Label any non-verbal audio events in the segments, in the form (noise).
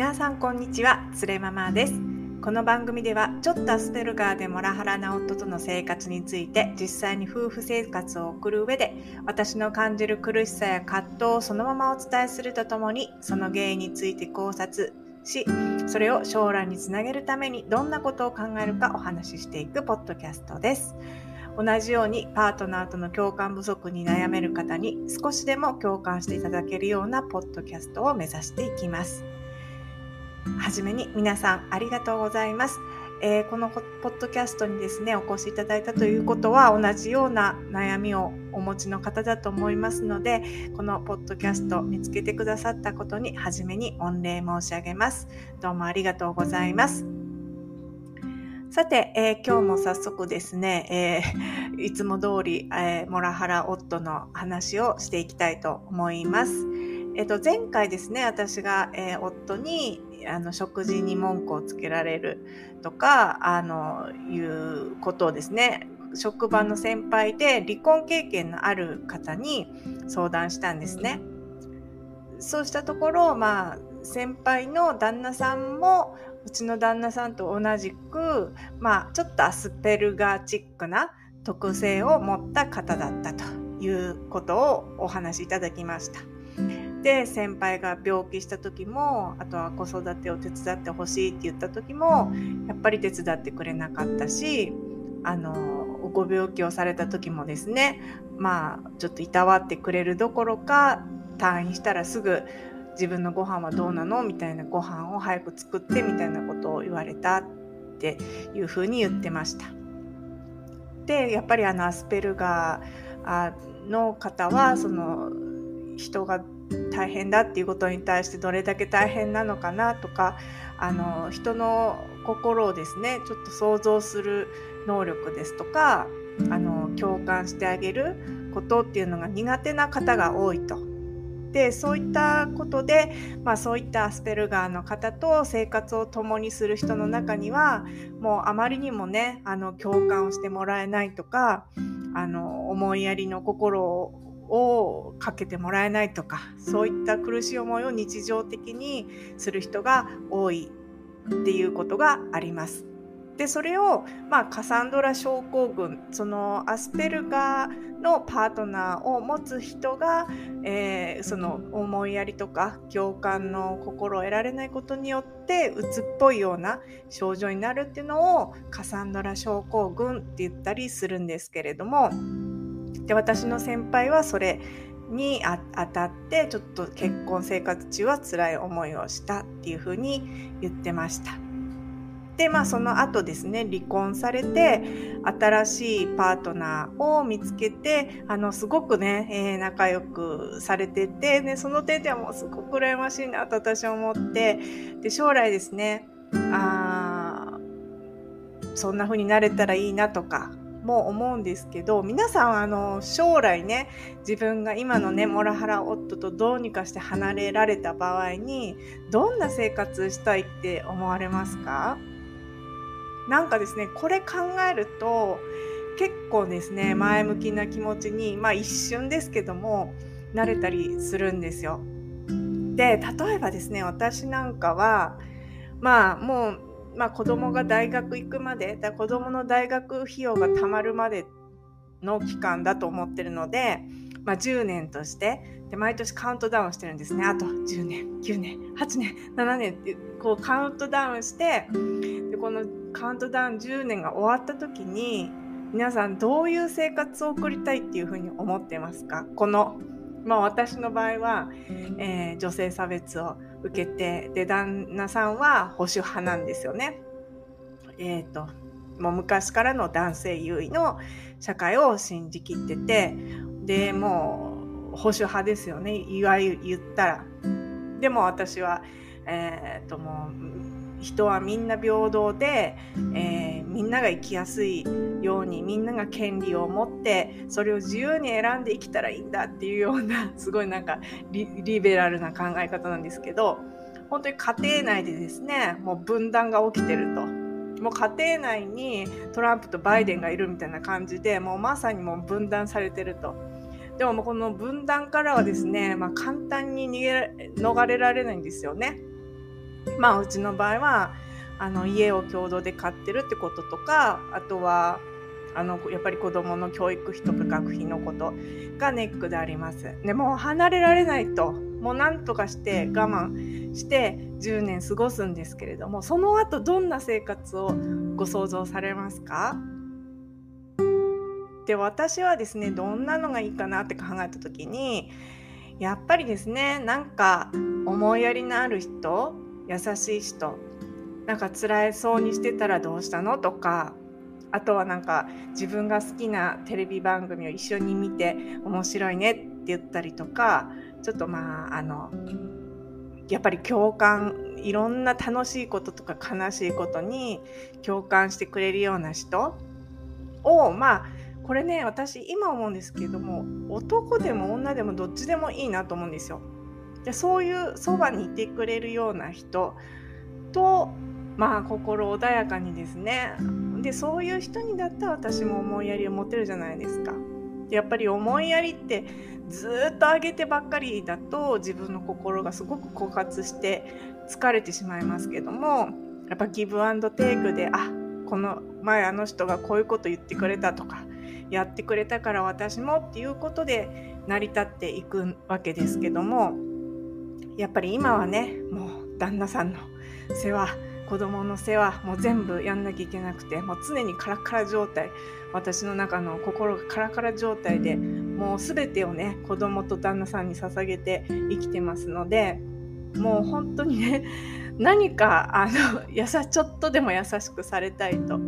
皆さんこんにちはつれママです。この番組ではちょっとアスペルガーでモラハラな夫との生活について実際に夫婦生活を送る上で私の感じる苦しさや葛藤をそのままお伝えするとともにその原因について考察しそれを将来につなげるためにどんなことを考えるかお話ししていくポッドキャストです。同じようにパートナーとの共感不足に悩める方に少しでも共感していただけるようなポッドキャストを目指していきます。はじめに皆さんありがとうございます。えー、このポッドキャストにですね、お越しいただいたということは同じような悩みをお持ちの方だと思いますので、このポッドキャスト見つけてくださったことに初めに御礼申し上げます。どうもありがとうございます。さて、えー、今日も早速ですね、えー、いつも通り、え、モラハラ夫の話をしていきたいと思います。えっ、と、前回ですね、私が、え夫にあの食事に文句をつけられるとかあのいうことをですね職場の先輩で離婚経験のある方に相談したんですね。そうしたところ、まあ、先輩の旦那さんもうちの旦那さんと同じく、まあ、ちょっとアスペルガーチックな特性を持った方だったということをお話しいただきました。で先輩が病気した時もあとは子育てを手伝ってほしいって言った時もやっぱり手伝ってくれなかったしあのご病気をされた時もですねまあちょっといたわってくれるどころか退院したらすぐ自分のご飯はどうなの？みたいなご飯を早く作ってみたいなことを言われたっていうふうに言ってました。でやっぱりあのアスペルガーの方はその人が大変だっていうことに対してどれだけ大変なのかなとかあの人の心をですねちょっと想像する能力ですとかあの共感してあげることっていうのが苦手な方が多いと。でそういったことで、まあ、そういったアスペルガーの方と生活を共にする人の中にはもうあまりにもねあの共感をしてもらえないとかあの思いやりの心ををかけてもらえないとかそういった苦しい思いを日常的にする人が多いっていうことがあります。でそれを、まあ、カサンドラ症候群そのアスペルガーのパートナーを持つ人が、えー、その思いやりとか共感の心を得られないことによって鬱っぽいような症状になるっていうのをカサンドラ症候群って言ったりするんですけれども。で私の先輩はそれに当たってちょっと結婚生活中は辛い思いをしたっていうふうに言ってました。でまあその後ですね離婚されて新しいパートナーを見つけてあのすごくね、えー、仲良くされてて、ね、その点ではもうすごく羨ましいなと私は思ってで将来ですねあそんな風になれたらいいなとかも思うんですけど皆さんあの将来ね自分が今のねモラハラ夫とどうにかして離れられた場合にどんな生活したいって思われますか？なんかですねこれ考えると結構ですね前向きな気持ちにまあ一瞬ですけどもなれたりするんですよ。で例えばですね私なんかはまあもうまあ、子供が大学行くまでだ子供の大学費用がたまるまでの期間だと思ってるので、まあ、10年としてで毎年カウントダウンしてるんですね。あと10年9年8年7年ってこうカウントダウンしてでこのカウントダウン10年が終わった時に皆さんどういう生活を送りたいっていうふうに思ってますか？このまあ私の場合は、えー、女性差別を受けてで旦那さんは保守派なんですよね。えっ、ー、ともう昔からの男性優位の社会を信じきっててでもう保守派ですよねいわゆる言ったら。でも私は、えーと、ともう人はみんな平等で、えー、みんなが生きやすいようにみんなが権利を持ってそれを自由に選んで生きたらいいんだっていうような (laughs) すごいなんかリベラルな考え方なんですけど本当に家庭内でですねもう分断が起きてると。もう家庭内にトランプとバイデンがいるみたいな感じでもうまさにもう分断されてると。でもこの分断からはですね、まあ、簡単に逃げ逃れられないんですよね。まあうちの場合はあの家を共同で買ってるってこととかあとはあのやっぱり子どもの教育費とか学費のことがネックであります。でもう離れられないともうなんとかして我慢して10年過ごすんですけれどもその後どんな生活をご想像されますか？で私はですねどんなのがいいかなって考えた時にやっぱりですねなんか思いやりのある人優しい人なんか辛いそうにしてたらどうしたのとかあとはなんか自分が好きなテレビ番組を一緒に見て面白いねって言ったりとかちょっとまああのやっぱり共感いろんな楽しいこととか悲しいことに共感してくれるような人をまあこれね私今思うんですけども男でも女でもどっちでもいいなと思うんですよ。そういうそばにいてくれるような人とまあ心穏やかにですねでそういう人にだったら私も思いやりを持てるじゃないですか。やっぱり思いやりってずっと上げてばっかりだと自分の心がすごく枯渇して疲れてしまいますけどもやっぱギブアンドテイクであこの前あの人がこういうこと言ってくれたとかやってくれたから私もっていうことで成り立っていくわけですけどもやっぱり今はねもう旦那さんの世話子供の世話も全部やんなきゃいけなくてもう常にカラカラ状態。私の中の心がカラカラ状態でもう全てをね子供と旦那さんに捧げて生きてますのでもう本当にね何かあのやさちょっとでも優しくされたいと。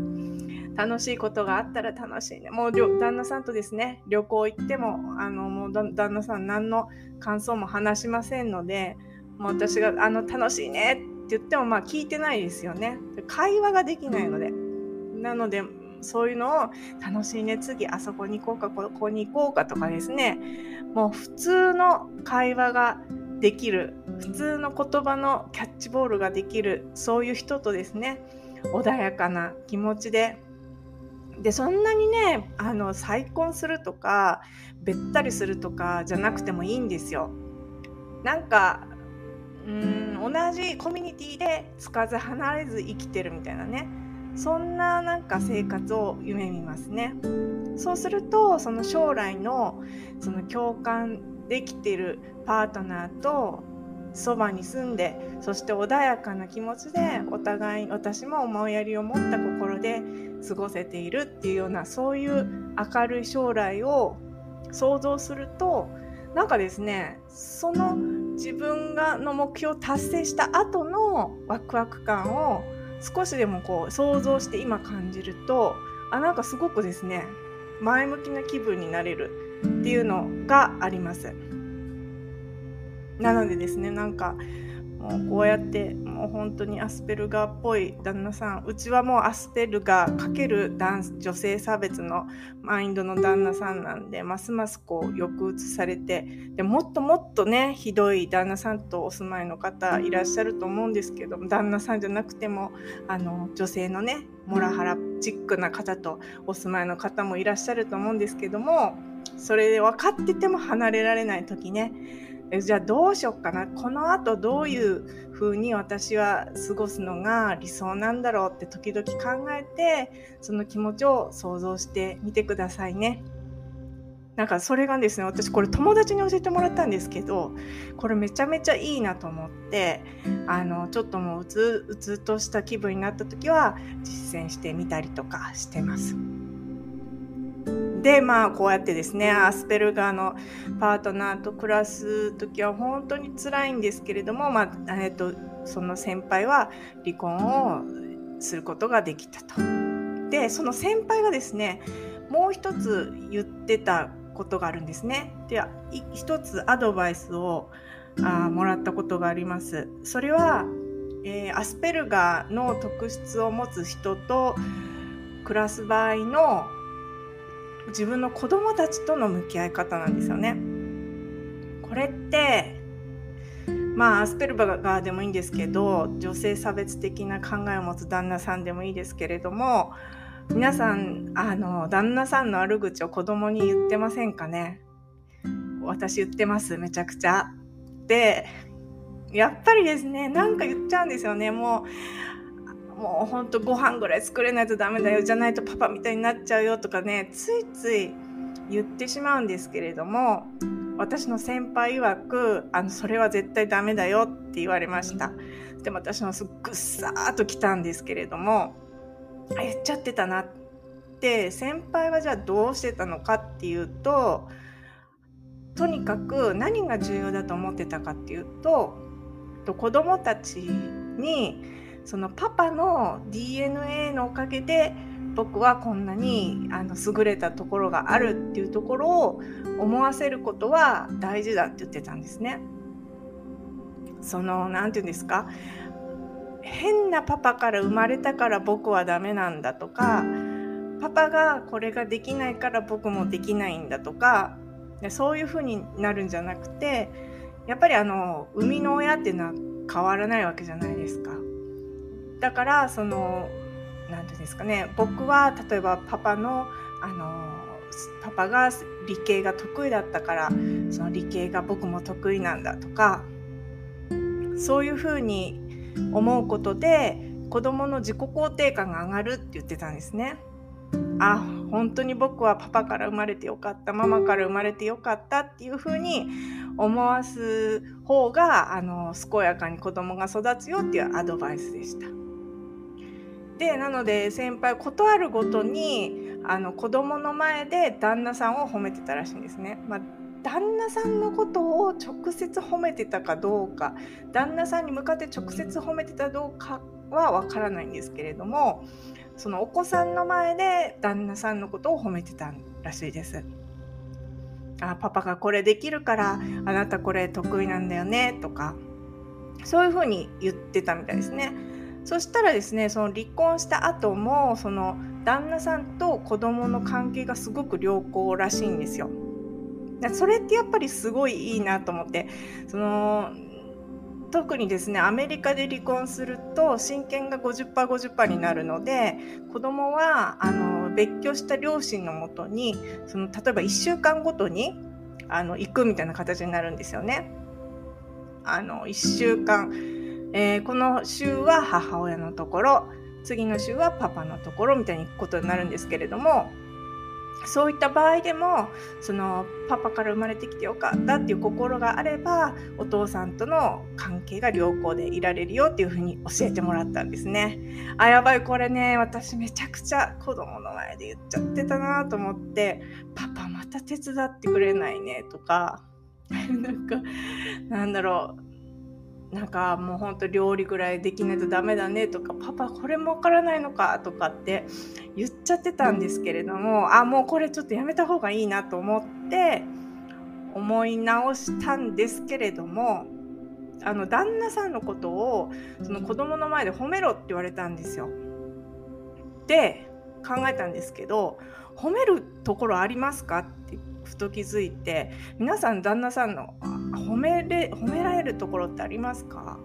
楽しいことがあったら楽しいね。もう旦那さんとですね旅行行ってもあのもう旦那さん何の感想も話しませんのでもう私があの楽しいねって言ってもまあ聞いてないですよね。会話ができないので。なのでそういうのを楽しいね次あそこに行こうかここに行こうかとかですね。もう普通の会話ができる普通の言葉のキャッチボールができるそういう人とですね穏やかな気持ちで。でそんなにねあの再婚するとかべったりするとかじゃなくてもいいんですよ。なんかうん同じコミュニティでつかず離れず生きてるみたいなねそんななんか生活を夢見ますね。そうするとその将来のその共感できてるパートナーとそばに住んでそして穏やかな気持ちでお互い私も思いやりを持った心で過ごせているっていうようなそういう明るい将来を想像するとなんかですねその自分がの目標を達成した後のワクワク感を少しでもこう想像して今感じるとあなんかすごくですね前向きな気分になれるっていうのがあります。なのでですねなんかもうこうやってもう本当にアスペルガーっぽい旦那さん。うちはもうアスペルガーかける男女性差別のマインドの旦那さんなんでますますこう抑うつされてでもっともっとねひどい旦那さんとお住まいの方いらっしゃると思うんですけど旦那さんじゃなくてもあの女性のねモラハラチックな方とお住まいの方もいらっしゃると思うんですけどもそれで分かってても離れられない時ねじゃあどうしよっかな？このあとどういう風に私は過ごすのが理想なんだろうって時々考えてその気持ちを想像してみてくださいね。なんかそれがですね私これ友達に教えてもらったんですけどこれめちゃめちゃいいなと思ってあのちょっともううつうつとした気分になった時は実践してみたりとかしてます。でまあこうやってですねアスペルガーのパートナーと暮らす時は本当に辛いんですけれども、まあえっと、その先輩は離婚をすることができたと。でその先輩がですねもう一つ言ってたことがあるんですね。で一つアドバイスをあもらったことがあります。それは、えー、アスペルガーの特質を持つ人と暮らす場合の自分の子供たちとの向き合い方なんですよね。これってまあアスペルバガーでもいいんですけど女性差別的な考えを持つ旦那さんでもいいですけれども皆さんあの旦那さんの悪口を子供に言ってませんかね？私言ってますめちゃくちゃ。でやっぱりですねなんか言っちゃうんですよねもうもうほんとご飯ぐらい作れないとダメだよじゃないとパパみたいになっちゃうよとかねついつい言ってしまうんですけれども私の先輩曰くあのそれは絶対ダメだよって言われました。でも私もすっぐっさーっと来たんですけれどもあ言っちゃってたなって先輩はじゃあどうしてたのかっていうととにかく何が重要だと思ってたかっていうと子供たちにそのパパの DNA のおかげで僕はこんなにあの優れたところがあるっていうところを思わせることは大事だって言ってたんですね。その何て言うんですか？変なパパから生まれたから僕はダメなんだとかパパがこれができないから僕もできないんだとかそういう風になるんじゃなくてやっぱりあの生みの親っていうのは変わらないわけじゃないですか。だからその何て言うんですかね僕は例えばパパのあのパパが理系が得意だったからその理系が僕も得意なんだとかそういうふうに思うことで子どもの自己肯定感が上がるって言ってたんですね。あ本当に僕はパパから生まれてよかったママから生まれてよかったっていうふうに思わす方があの健やかに子供が育つよっていうアドバイスでした。でなので先輩断るごとにあの子供の前で旦那さんを褒めてたらしいんですね。まあ旦那さんのことを直接褒めてたかどうか旦那さんに向かって直接褒めてたどうかはわからないんですけれどもそのお子さんの前で旦那さんのことを褒めてたらしいです。あパパがこれできるからあなたこれ得意なんだよねとかそういうふうに言ってたみたいですね。そしたらですねその離婚した後もその旦那さんと子供の関係がすごく良好らしいんですよ。それってやっぱりすごいいいなと思ってその特にですねアメリカで離婚すると親権が 50%50% 50になるので子供はあの別居した両親のもとにその例えば1週間ごとにあの行くみたいな形になるんですよね。あの1週間えー、この週は母親のところ次の週はパパのところみたいに行くことになるんですけれどもそういった場合でもそのパパから生まれてきてよかったっていう心があればお父さんとの関係が良好でいられるよっていうふうに教えてもらったんですね。あやばいこれね私めちゃくちゃ子供の前で言っちゃってたなと思ってパパまた手伝ってくれないねとか (laughs) なんかなんだろうなんかもうほんと料理ぐらいできないとダメだねとかパパこれもわからないのかとかって言っちゃってたんですけれどもあもうこれちょっとやめた方がいいなと思って思い直したんですけれどもあの旦那さんのことをその子供の前で褒めろって言われたんですよ。で考えたんですけど褒めるところありますか？ってふと気づいて皆さん旦那さんの褒めれ褒められるところってありますか？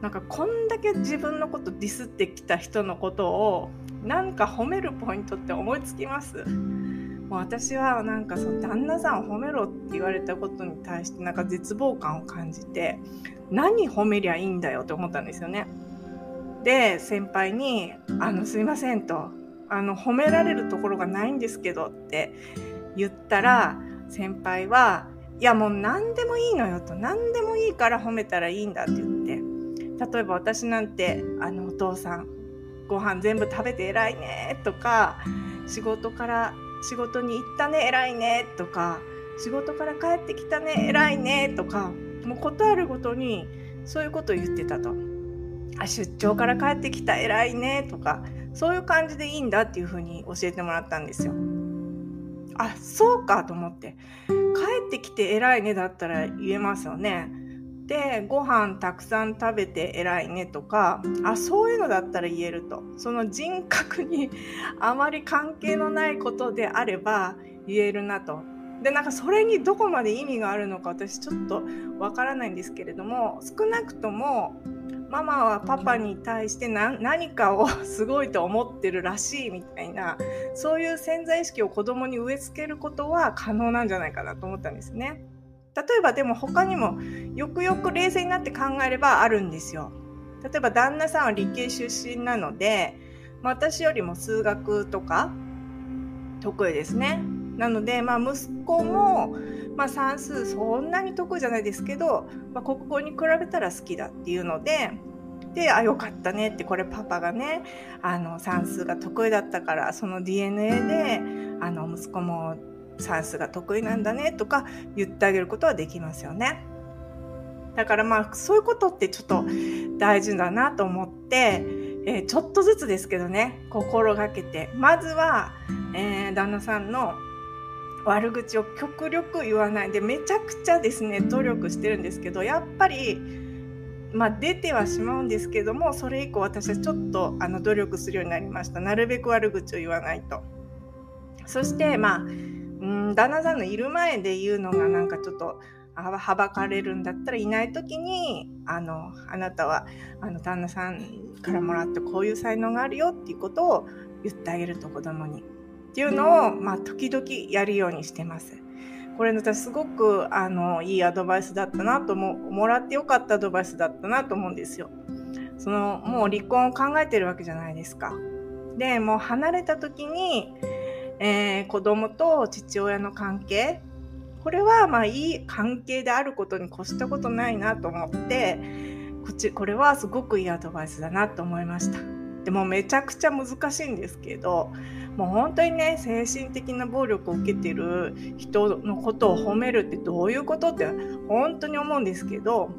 なんかこんだけ自分のことディスってきた人のことをなんか褒めるポイントって思いつきます？もう私はなんかその旦那さんを褒めろって言われたことに対してなんか絶望感を感じて何褒めりゃいいんだよって思ったんですよね。で先輩に「あのすいません」と「あの褒められるところがないんですけど」って言ったら先輩はいやもう何でもいいのよと何でもいいから褒めたらいいんだって言って例えば私なんてあのお父さんご飯全部食べて偉いねとか仕事から仕事に行ったね偉いねとか仕事から帰ってきたね偉いねとかもうことあるごとにそういうことを言ってたとあ出張から帰ってきた偉いねとかそういう感じでいいんだっていうふうに教えてもらったんですよ。あそうかと思って。帰ってきて偉いねだったら言えますよね。でご飯たくさん食べて偉いねとかあそういうのだったら言えると。その人格に (laughs) あまり関係のないことであれば言えるなと。でなんかそれにどこまで意味があるのか私ちょっとわからないんですけれども少なくともママはパパに対して何かをすごいと思ってるらしいみたいなそういう潜在意識を子供に植え付けることは可能なんじゃないかなと思ったんですね。例えばでも他にもよくよく冷静になって考えればあるんですよ。例えば旦那さんは理系出身なので私よりも数学とか得意ですね。なので、まあ、息子も、まあ、算数そんなに得意じゃないですけど、まあ、国語に比べたら好きだっていうのでであよかったねってこれパパがねあの算数が得意だったからその DNA であの息子も算数が得意なんだねとか言ってあげることはできますよね。だからまあそういうことってちょっと大事だなと思って、えー、ちょっとずつですけどね心がけてまずは、えー、旦那さんの悪口を極力言わないでめちゃくちゃですね努力してるんですけどやっぱりまあ、出てはしまうんですけどもそれ以降私はちょっとあの努力するようになりました。なるべく悪口を言わないと。そしてまあうん旦那さんのいる前で言うのがなんかちょっとはばかれるんだったらいない時にあのあなたはあの旦那さんからもらってこういう才能があるよっていうことを言ってあげると子供に。っていうのを、まあ、時々やるようにしてます。これ私すごくあのいいアドバイスだったなとももらってよかったアドバイスだったなと思うんですよ。そのもう離婚を考えてるわけじゃないですか。でもう離れた時に、えー、子供と父親の関係これはまあいい関係であることに越したことないなと思ってこっちこれはすごくいいアドバイスだなと思いましたでもめちゃくちゃ難しいんですけどもう本当にね精神的な暴力を受けてる人のことを褒めるってどういうことって本当に思うんですけど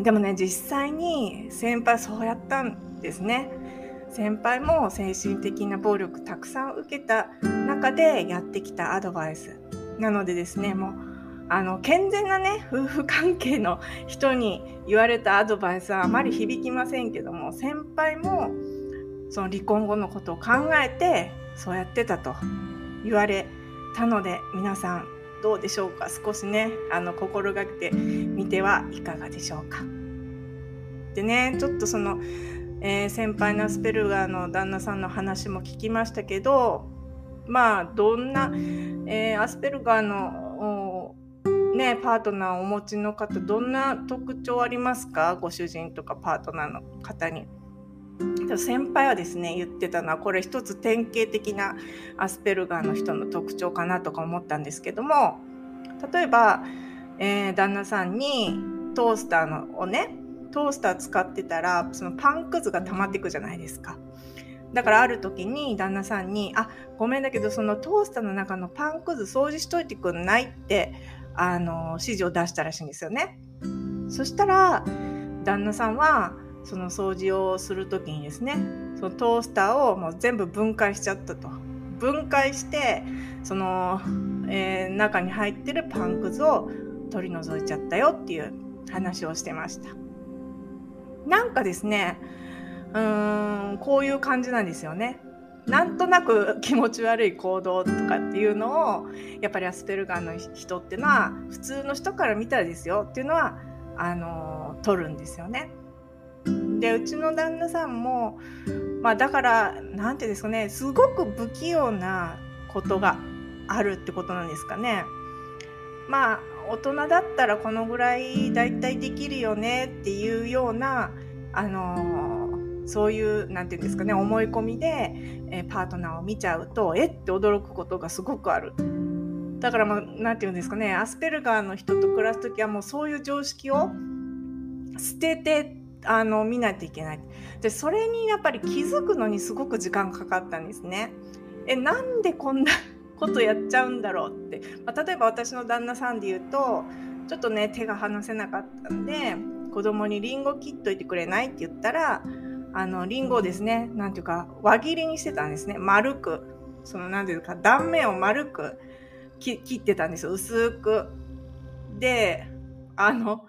でもね実際に先輩そうやったんですね。先輩も精神的な暴力たくさん受けた中でやってきたアドバイス。なのでですねもうあの健全なね夫婦関係の人に言われたアドバイスはあまり響きませんけども先輩もその離婚後のことを考えてそうやってたと言われたので皆さんどうでしょうか？少しねあの心がけてみてはいかがでしょうか？でねちょっとその、えー、先輩のアスペルガーの旦那さんの話も聞きましたけどまあどんな、えー、アスペルガーのね、パートナーをお持ちの方どんな特徴ありますか？ご主人とかパートナーの方に。先輩はですね言ってたのはこれ一つ典型的なアスペルガーの人の特徴かなとか思ったんですけども例えば、えー、旦那さんにトースターのをねトースター使ってたらそのパンくずが溜まっていくじゃないですか。だからある時に旦那さんに「あごめんだけどそのトースターの中のパンくず掃除しといてくんない?」ってあの指示を出したらしいんですよね。そしたら旦那さんはその掃除をする時にですねそのトースターをもう全部分解しちゃったと。分解してその、えー、中に入ってるパンくずを取り除いちゃったよっていう話をしてました。なんかですねうーんこういう感じなんですよね。なんとなく気持ち悪い行動とかっていうのをやっぱりアスペルガーの人っていうのは普通の人から見たらですよっていうのはあの取るんですよね。でうちの旦那さんも、まあ、だから何て言うんですかねすごく不器用なことがあるってことなんですかね。まあ大人だったらこのぐらいだいたいできるよねっていうようなあのそういう何て言うんですかね思い込みで、えー、パートナーを見ちゃうとえって驚くことがすごくある。だからまあ何て言うんですかねアスペルガーの人と暮らす時はもうそういう常識を捨ててあの見ないといけない。でそれにやっぱり気づくのにすごく時間かかったんですね。えなんでこんな (laughs) ことやっちゃうんだろうって、まあ、例えば私の旦那さんで言うとちょっとね手が離せなかったんで子供にリンゴ切っといてくれないって言ったらあのリンゴをですね何ていうか輪切りにしてたんですね。丸く。その何ていうか断面を丸く切ってたんですよ。薄く。であの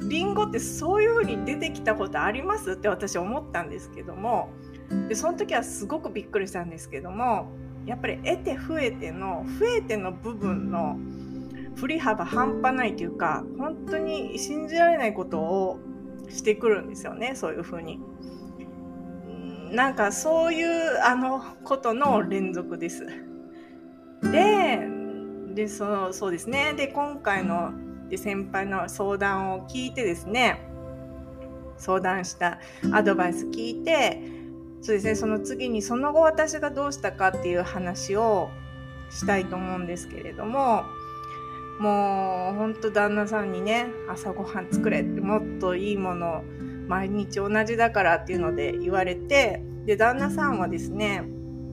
リンゴってそういう風に出てきたことありますって私思ったんですけどもでその時はすごくびっくりしたんですけどもやっぱり得て増えての増えての部分の振り幅半端ないというか本当に信じられないことをしてくるんですよねそういう風に。なんかそういうあのことの連続です。ででそそうですねで今回ので先輩の相談を聞いてですね相談したアドバイス聞いてそうですねその次にその後私がどうしたかっていう話をしたいと思うんですけれどももうほんと旦那さんにね朝ごはん作れってもっといいもの毎日同じだからっていうので言われてで旦那さんはですね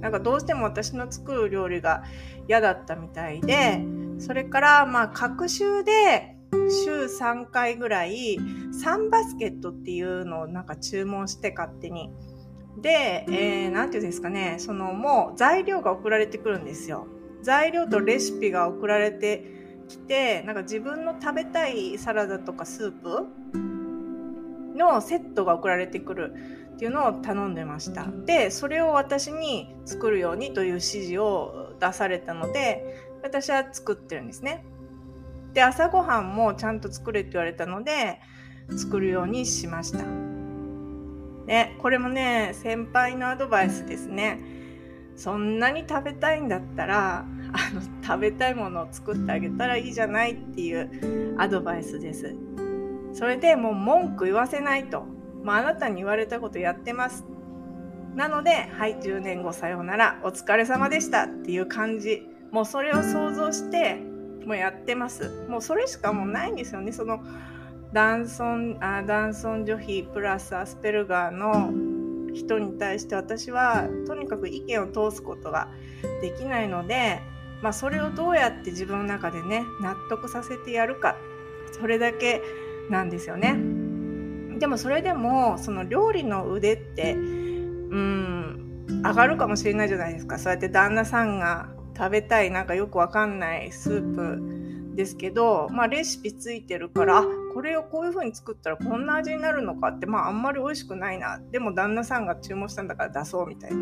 なんかどうしても私の作る料理が嫌だったみたいでそれからまあ隔週で週3回ぐらい3バスケットっていうのをなんか注文して勝手に。で、えー、なんていうんですかね、そのもう材料が送られてくるんですよ。材料とレシピが送られてきて、なんか自分の食べたいサラダとかスープのセットが送られてくるっていうのを頼んでました。で、それを私に作るようにという指示を出されたので、私は作ってるんですね。で、朝ごはんもちゃんと作れって言われたので、作るようにしました。ね、これもね、先輩のアドバイスですね。そんなに食べたいんだったら、あの、食べたいものを作ってあげたらいいじゃないっていうアドバイスです。それでもう文句言わせないと。まあ、あなたに言われたことやってます。なので、はい、10年後さようなら、お疲れ様でしたっていう感じ。もうそれを想像して、もうやってます。もうそれしかもうないんですよね。その男尊あ男尊女卑プラスアスペルガーの人に対して私はとにかく意見を通すことができないので、まあ、それをどうやって自分の中でね納得させてやるかそれだけなんですよね。でもそれでもその料理の腕ってうん上がるかもしれないじゃないですかそうやって旦那さんが食べたいなんかよくわかんないスープですけど、まあ、レシピついてるからこれをこういう風に作ったらこんな味になるのかってまああんまり美味しくないなでも旦那さんが注文したんだから出そうみたいな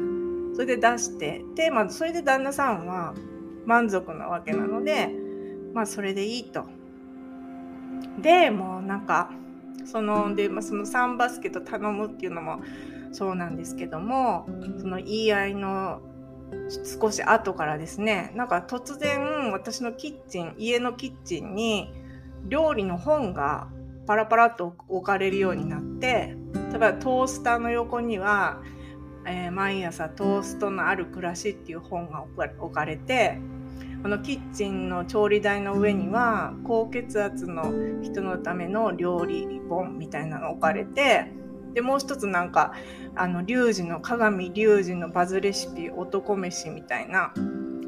それで出してで、まあ、それで旦那さんは満足なわけなのでまあそれでいいと。でもうなんかそので、まあ、その3バスケット頼むっていうのもそうなんですけどもその言い合いの少し後からですねなんか突然私のキッチン家のキッチンに料理の本がパラパラっと置かれるようになって例えばトースターの横には、えー、毎朝トーストのある暮らしっていう本が置かれてこのキッチンの調理台の上には高血圧の人のための料理本みたいなの置かれてでもう一つなんかあのリュウジの鏡リュウジのバズレシピ男飯みたいな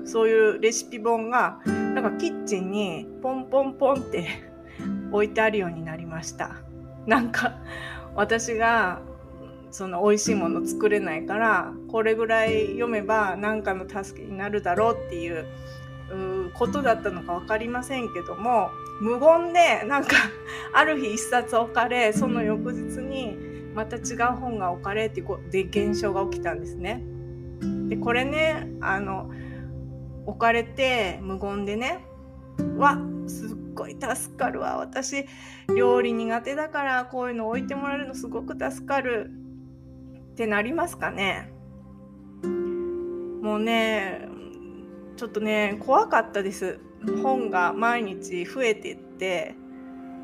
そういうレシピ本がなんかキッチンにポンポンポンって置いてあるようになりました。なんか私がその美味しいもの作れないからこれぐらい読めば何かの助けになるだろうっていうことだったのか分かりませんけども無言でなんかある日一冊置かれその翌日にまた違う本が置かれってこで現象が起きたんですね。でこれねあの置かれて無言でねわすっごい助かるわ私料理苦手だからこういうの置いてもらえるのすごく助かるってなりますかね。もうねちょっとね怖かったです。本が毎日増えてって。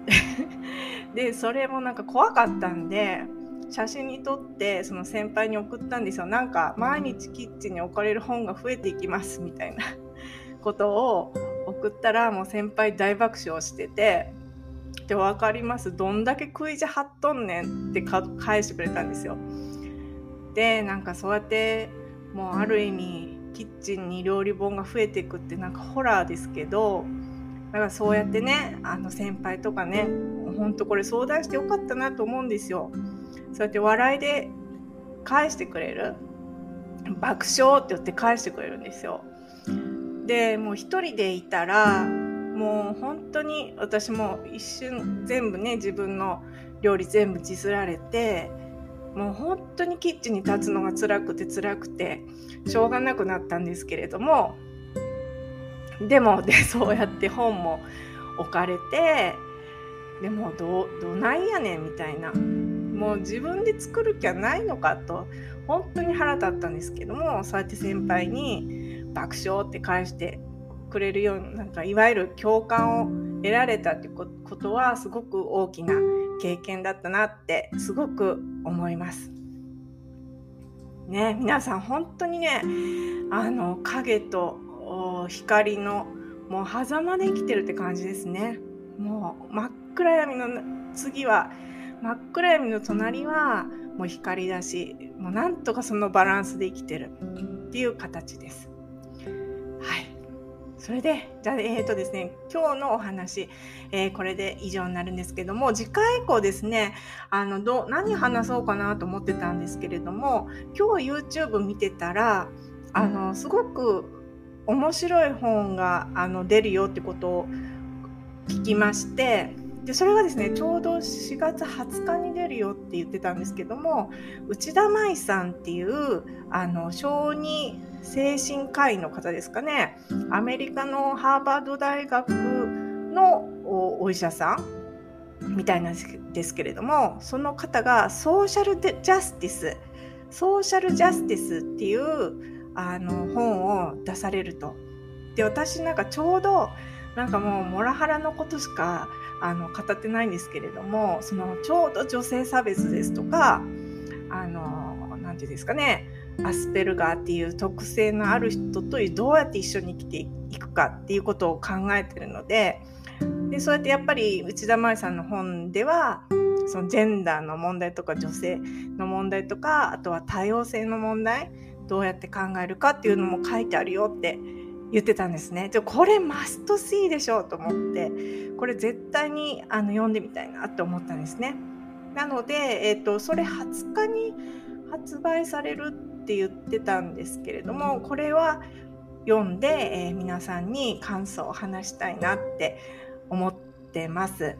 (laughs) でそれもなんか怖かったんで写真に撮ってその先輩に送ったんですよ。なんか毎日キッチンに置かれる本が増えていきますみたいな (laughs) ことを送ったらもう先輩大爆笑しててで分かります。どんだけ食い地張っとんねんって返してくれたんですよ。でなんかそうやってもうある意味キッチンに料理本が増えていくってなんかホラーですけどだからそうやってねあの先輩とかねほんとこれ相談してよかったなと思うんですよ。そうやって笑いで返してくれる？爆笑って言って返してくれるんですよ。でもう一人でいたらもう本当に私も一瞬全部ね自分の料理全部自られてもう本当にキッチンに立つのが辛くて辛くてしょうがなくなったんですけれどもでもでそうやって本も置かれてでもどどないやねんみたいなもう自分で作る気はないのかと本当に腹立ったんですけどもそうやって先輩に爆笑って返してくれるようななんかいわゆる共感を得られたってことはすごく大きな経験だったなってすごく思います。ね、皆さん本当にねあの影と光のもう狭間で生きてるって感じですね。もう真っ暗闇の次は真っ暗闇の隣はもう光だしもうなんとかそのバランスで生きてるっていう形です。はいそれでじゃあえっ、ー、とですね今日のお話、えー、これで以上になるんですけども次回以降ですねあのど何話そうかなと思ってたんですけれども今日 YouTube 見てたらあのすごく面白い本があの出るよってことを聞きましてでそれがですねちょうど4月20日に出るよって言ってたんですけども内田舞さんっていうあの小児精神科医の方ですかねアメリカのハーバード大学のお医者さんみたいなんですけれどもその方がソーシャルジャスティスソーシャルジャスティスっていうあの本を出されると。で私なんかちょうどなんかもうモラハラのことしかあの語ってないんですけれどもそのちょうど女性差別ですとかあの何て言うんですかねアスペルガーっていう特性のある人とどうやって一緒に生きていくかっていうことを考えてるのででそうやってやっぱり内田舞さんの本ではそのジェンダーの問題とか女性の問題とかあとは多様性の問題どうやって考えるかっていうのも書いてあるよって言ってたんですね。じゃこれマストシーでしょうと思ってこれ絶対にあの読んでみたいなって思ったんですね。なので、えーと、それ20日に発売されるって言ってたんですけれどもこれは読んで、えー、皆さんに感想を話したいなって思ってます。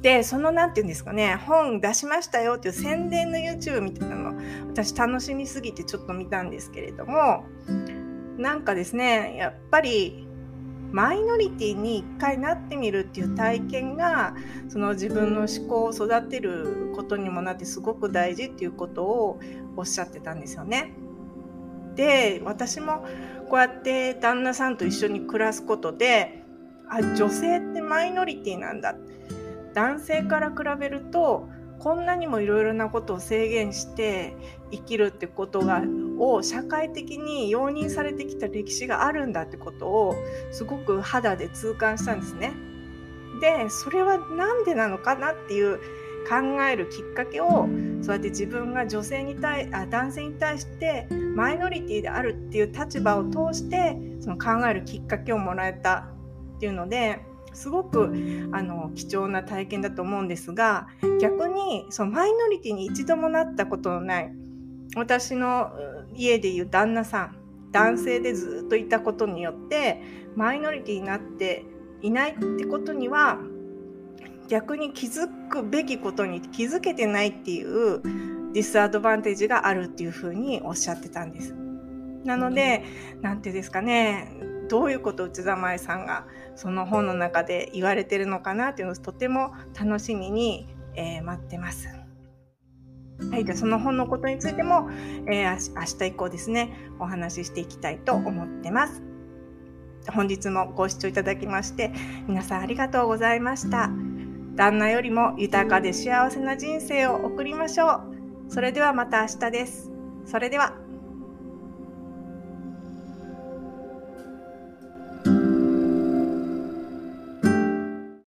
でその何て言うんですかね本出しましたよっていう宣伝の YouTube みたいなの私楽しみすぎてちょっと見たんですけれどもなんかですねやっぱりマイノリティに一回なってみるっていう体験がその自分の思考を育てることにもなってすごく大事っていうことをおっしゃってたんですよね。で私もこうやって旦那さんと一緒に暮らすことであ女性ってマイノリティなんだ男性から比べるとこんなにもいろいろなことを制限して生きるってことがを社会的に容認されてきた歴史があるんだってことをすごく肌で痛感したんですね。でそれは何でなのかなっていう考えるきっかけをそうやって自分が女性に対あ男性に対してマイノリティであるっていう立場を通してその考えるきっかけをもらえたっていうのですごくあの貴重な体験だと思うんですが逆にそのマイノリティに一度もなったことのない私の家でいう旦那さん男性でずっといたことによってマイノリティになっていないってことには逆に気づくべきことに気づけてないっていうディスアドバンテージがあるっていうふうにおっしゃってたんです。なので何てですかねどういうことを内田舞さんがその本の中で言われてるのかなっていうのをとても楽しみに、えー、待ってます。はい、じゃあその本のことについても、えー、明日以降ですねお話ししていきたいと思ってます。本日もご視聴いただきまして皆さんありがとうございました。旦那よりも豊かで幸せな人生を送りましょう。それではまた明日です。それでは。